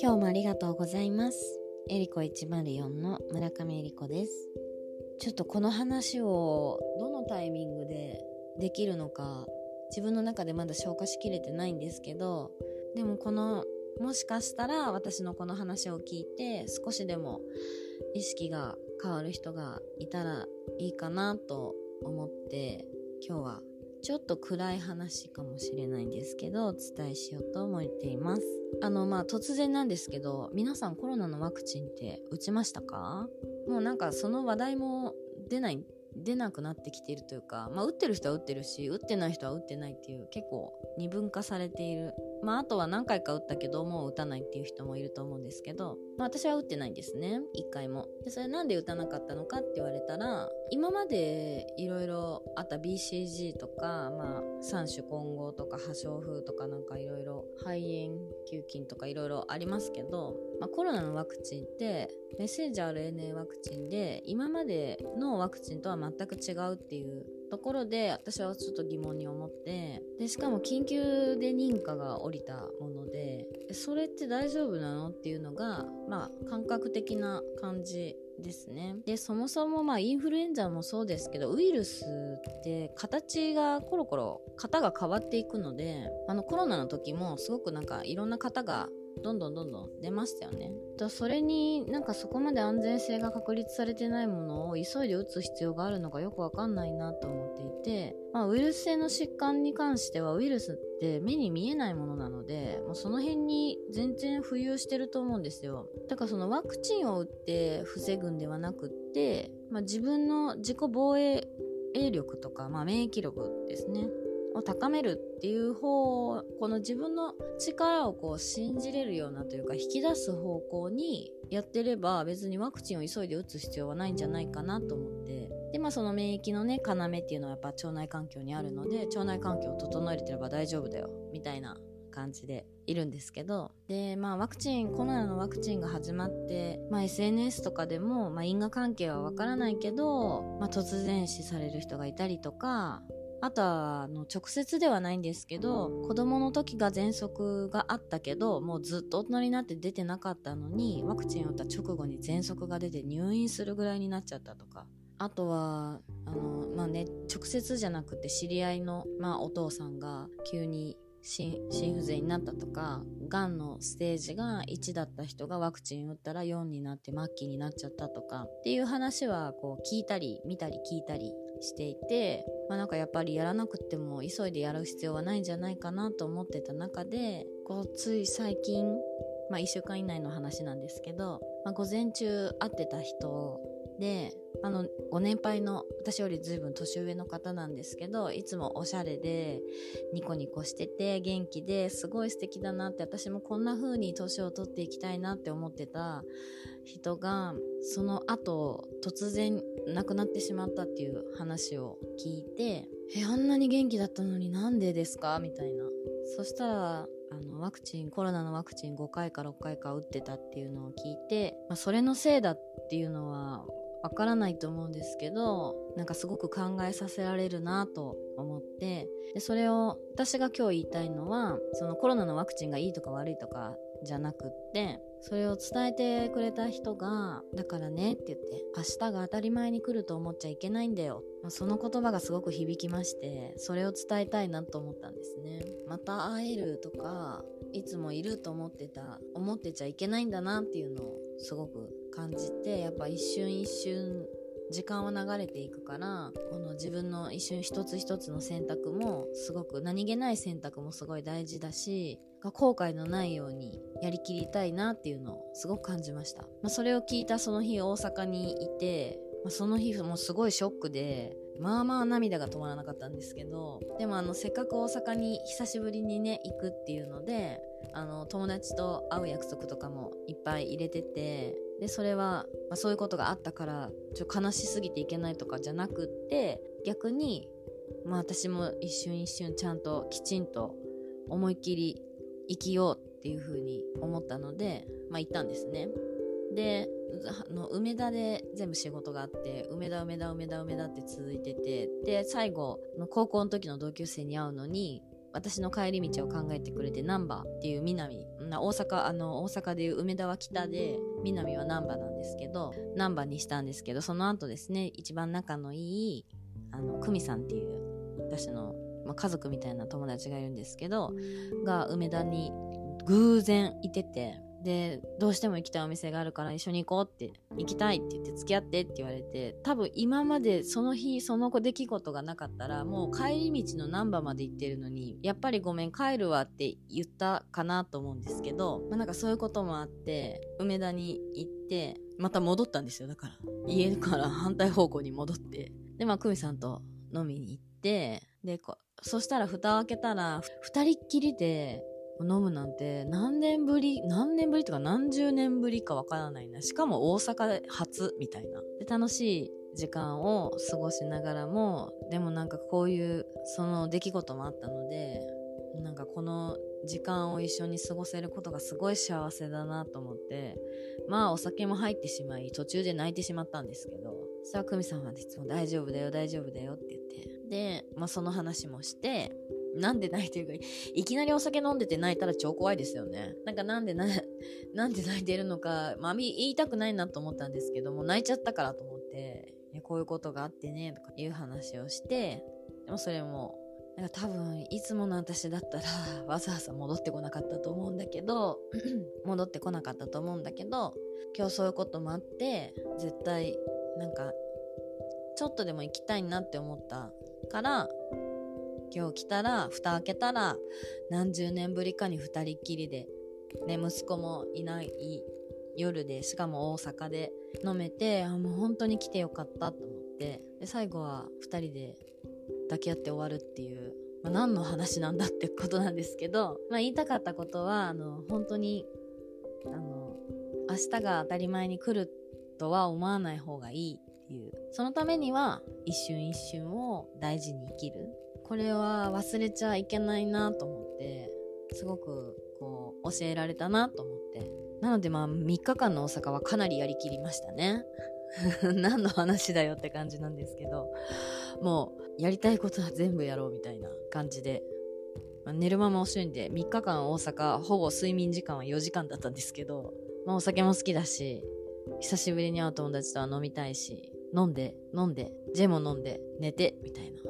今日もありがとうございます。エリコ104の村上エリコです。ちょっとこの話をどのタイミングでできるのか自分の中でまだ消化しきれてないんですけどでもこのもしかしたら私のこの話を聞いて少しでも意識が変わる人がいたらいいかなと思って今日はちょっと暗い話かもしれないんですけどお伝えしようと思っています。あのまあ突然なんですけど皆さんコロナのワクチンって打ちましたか？もうなんかその話題も出ない出なくなってきているというか、まあ、打ってる人は打ってるし打ってない人は打ってないっていう結構二分化されているまあ、あとは何回か打ったけどもう打たないっていう人もいると思うんですけど、まあ、私は打ってないんですね。1回も。でそれなんで打たなかったのかって言われたら今までいろいろあった BCG とか、まあ、三種混合とか破傷風とかなんかいろいろ肺炎球菌とかいろいろありますけど、まあ、コロナのワクチンってメッセンジャー RNA ワクチンで今までのワクチンとは全く違うっていうところで私はちょっと疑問に思ってでしかも緊急で認可が下りたものでそれって大丈夫なのっていうのがまあ感覚的な感じですね。でそもそもまあインフルエンザもそうですけどウイルスって形がコロコロ型が変わっていくのであのコロナの時もすごくなんかいろんな型がどんどんどんどん出ましたよね。だそれになんかそこまで安全性が確立されてないものを急いで打つ必要があるのかよくわかんないなと思っていて、まあ、ウイルス性の疾患に関してはウイルスって目に見えないものなのでもうその辺に全然浮遊してると思うんですよ。だからそのワクチンを打って防ぐんではなくって、まあ、自分の自己防衛力とか、まあ、免疫力ですねを高めるっていう方この自分の力をこう信じれるようなというか引き出す方向にやってれば別にワクチンを急いで打つ必要はないんじゃないかなと思って。でまあその免疫のね要っていうのはやっぱ腸内環境にあるので腸内環境を整えてれば大丈夫だよみたいな感じでいるんですけど。でまあワクチンコロナのワクチンが始まって、まあ、SNS とかでも、まあ、因果関係はわからないけど、まあ、突然死される人がいたりとかあとはの直接ではないんですけど子供の時が喘息があったけどもうずっと大人になって出てなかったのにワクチンを打った直後に喘息が出て入院するぐらいになっちゃったとか。あとはあの、まあね、直接じゃなくて知り合いの、まあ、お父さんが急に心不全になったとかがんのステージが1だった人がワクチン打ったら4になって末期になっちゃったとかっていう話はこう聞いたり見たり聞いたりしていて、まあ、なんかやっぱりやらなくても急いでやる必要はないんじゃないかなと思ってた中でこうつい最近、まあ、1週間以内の話なんですけど、まあ、午前中会ってた人であのご年配の私より随分年上の方なんですけどいつもおしゃれでニコニコしてて元気ですごい素敵だなって私もこんな風に年を取っていきたいなって思ってた人がその後突然亡くなってしまったっていう話を聞いてえあんなに元気だったのになんでですか？みたいな。そしたらあのワクチンコロナのワクチン5回か6回か打ってたっていうのを聞いて、まあ、それのせいだっていうのはわからないと思うんですけどなんかすごく考えさせられるなと思ってでそれを私が今日言いたいのはそのコロナのワクチンがいいとか悪いとかじゃなくってそれを伝えてくれた人がだからねって言って明日が当たり前に来ると思っちゃいけないんだよ、まあ、その言葉がすごく響きましてそれを伝えたいなと思ったんですね。また会えるとかいつもいると思ってた思ってちゃいけないんだなっていうのをすごく感じてやっぱ一瞬一瞬時間は流れていくからこの自分の一瞬一つ一つの選択もすごく何気ない選択もすごい大事だし後悔のないようにやりきりたいなっていうのをすごく感じました、まあ、それを聞いたその日大阪にいて、まあ、その日もすごいショックでまあまあ涙が止まらなかったんですけどでもあのせっかく大阪に久しぶりにね行くっていうのであの友達と会う約束とかもいっぱい入れててでそれは、まあ、そういうことがあったからちょ悲しすぎていけないとかじゃなくって逆に、まあ、私も一瞬一瞬ちゃんときちんと思いっきり生きようっていう風に思ったので、まあ、行ったんですね。であの梅田で全部仕事があって梅田梅田梅田梅田って続いててで最後の高校の時の同級生に会うのに私の帰り道を考えてくれて難波っていう南大阪あの大阪でいう梅田は北で南は難波なんですけど難波にしたんですけどその後ですね一番仲のいいあの久美さんっていう私の、まあ、家族みたいな友達がいるんですけどが梅田に偶然いててでどうしても行きたいお店があるから一緒に行こうって行きたいって言って付き合ってって言われて多分今までその日その出来事がなかったらもう帰り道の難波まで行ってるのにやっぱりごめん帰るわって言ったかなと思うんですけど、まあ、なんかそういうこともあって梅田に行ってまた戻ったんですよ。だから家から 反対方向に戻って。でまあ久美さんと飲みに行ってでそしたら蓋を開けたら2人っきりで飲むなんて何年ぶり何年ぶりとか何十年ぶりかわからないな。しかも大阪で初みたいな。で楽しい時間を過ごしながらもでもなんかこういうその出来事もあったのでなんかこの時間を一緒に過ごせることがすごい幸せだなと思ってまあお酒も入ってしまい途中で泣いてしまったんですけどそしたら久美さんはいつも大丈夫だよ大丈夫だよって言って。で、まあ、その話もしてなんで泣いてるか、いきなりお酒飲んでて泣いたら超怖いですよね。なんかなんでな、なんで泣いてるのか、まあ、言いたくないなと思ったんですけども、泣いちゃったからと思って、こういうことがあってね、とかいう話をして、でもそれも、なんか多分、いつもの私だったら、わざわざ戻ってこなかったと思うんだけど、戻ってこなかったと思うんだけど、今日そういうこともあって、絶対、なんか、ちょっとでも行きたいなって思ったから、今日来たら蓋開けたら何十年ぶりかに2人っきりで、ね、息子もいない夜でしかも大阪で飲めてあもう本当に来てよかったと思ってで最後は2人で抱き合って終わるっていう、まあ、何の話なんだってことなんですけど、まあ、言いたかったことはあの本当にあの明日が当たり前に来るとは思わない方がいいっていう。そのためには一瞬一瞬を大事に生きる。これは忘れちゃいけないなと思ってすごくこう教えられたなと思って。なのでまあ3日間の大阪はかなりやりきりましたね。何の話だよって感じなんですけどもうやりたいことは全部やろうみたいな感じで、まあ、寝る間も惜しいんで3日間大阪ほぼ睡眠時間は4時間だったんですけど、まあ、お酒も好きだし久しぶりに会う友達とは飲みたいし飲んで飲んでジェも飲んで寝てみたいな。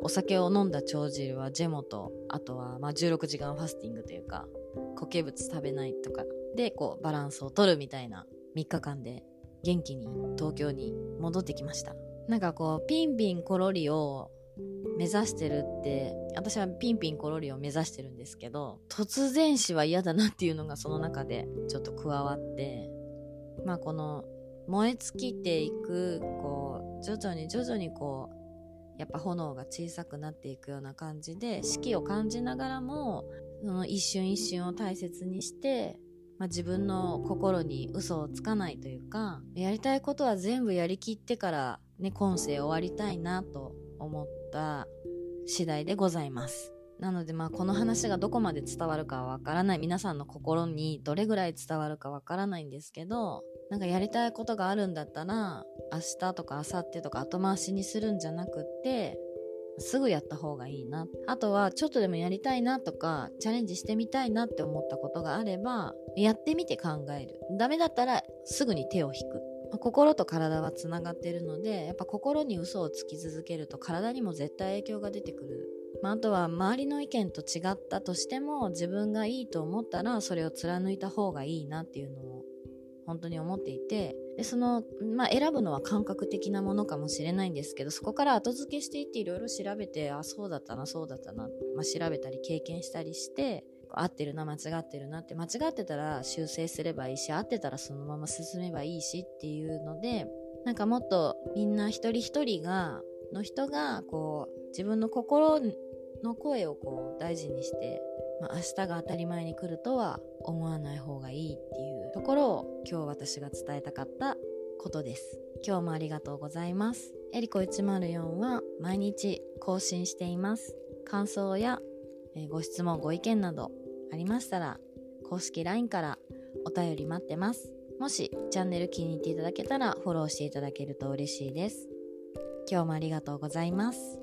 お酒を飲んだ帳汁はジェモとあとはまあ16時間ファスティングというか固形物食べないとかでこうバランスを取るみたいな3日間で元気に東京に戻ってきました。なんかこうピンピンコロリを目指してるって私はピンピンコロリを目指してるんですけど突然死は嫌だなっていうのがその中でちょっと加わってまあこの燃え尽きていくこう徐々に徐々にこうやっぱ炎が小さくなっていくような感じで四季を感じながらもその一瞬一瞬を大切にして、まあ、自分の心に嘘をつかないというかやりたいことは全部やりきってからね今世終わりたいなと思った次第でございます。なのでまあこの話がどこまで伝わるかはわからない。皆さんの心にどれぐらい伝わるかわからないんですけどなんかやりたいことがあるんだったら明日とか明後日とか後回しにするんじゃなくってすぐやった方がいいな。あとはちょっとでもやりたいなとかチャレンジしてみたいなって思ったことがあればやってみて考える。ダメだったらすぐに手を引く。心と体はつながってるのでやっぱ心に嘘をつき続けると体にも絶対影響が出てくる、まあ、あとは周りの意見と違ったとしても自分がいいと思ったらそれを貫いた方がいいなっていうのを本当に思っていてでその、まあ、選ぶのは感覚的なものかもしれないんですけどそこから後付けしていっていろいろ調べてあそうだったなそうだったな、まあ、調べたり経験したりして合ってるな間違ってるなって間違ってたら修正すればいいし合ってたらそのまま進めばいいしっていうのでなんかもっとみんな一人一人がの人がこう自分の心の声をこう大事にしてまあ、明日が当たり前に来るとは思わない方がいいっていうところを今日私が伝えたかったことです。今日もありがとうございます。えりこ104は毎日更新しています。感想や、ご質問ご意見などありましたら公式 LINE からお便り待ってます。もしチャンネル気に入っていただけたらフォローしていただけると嬉しいです。今日もありがとうございます。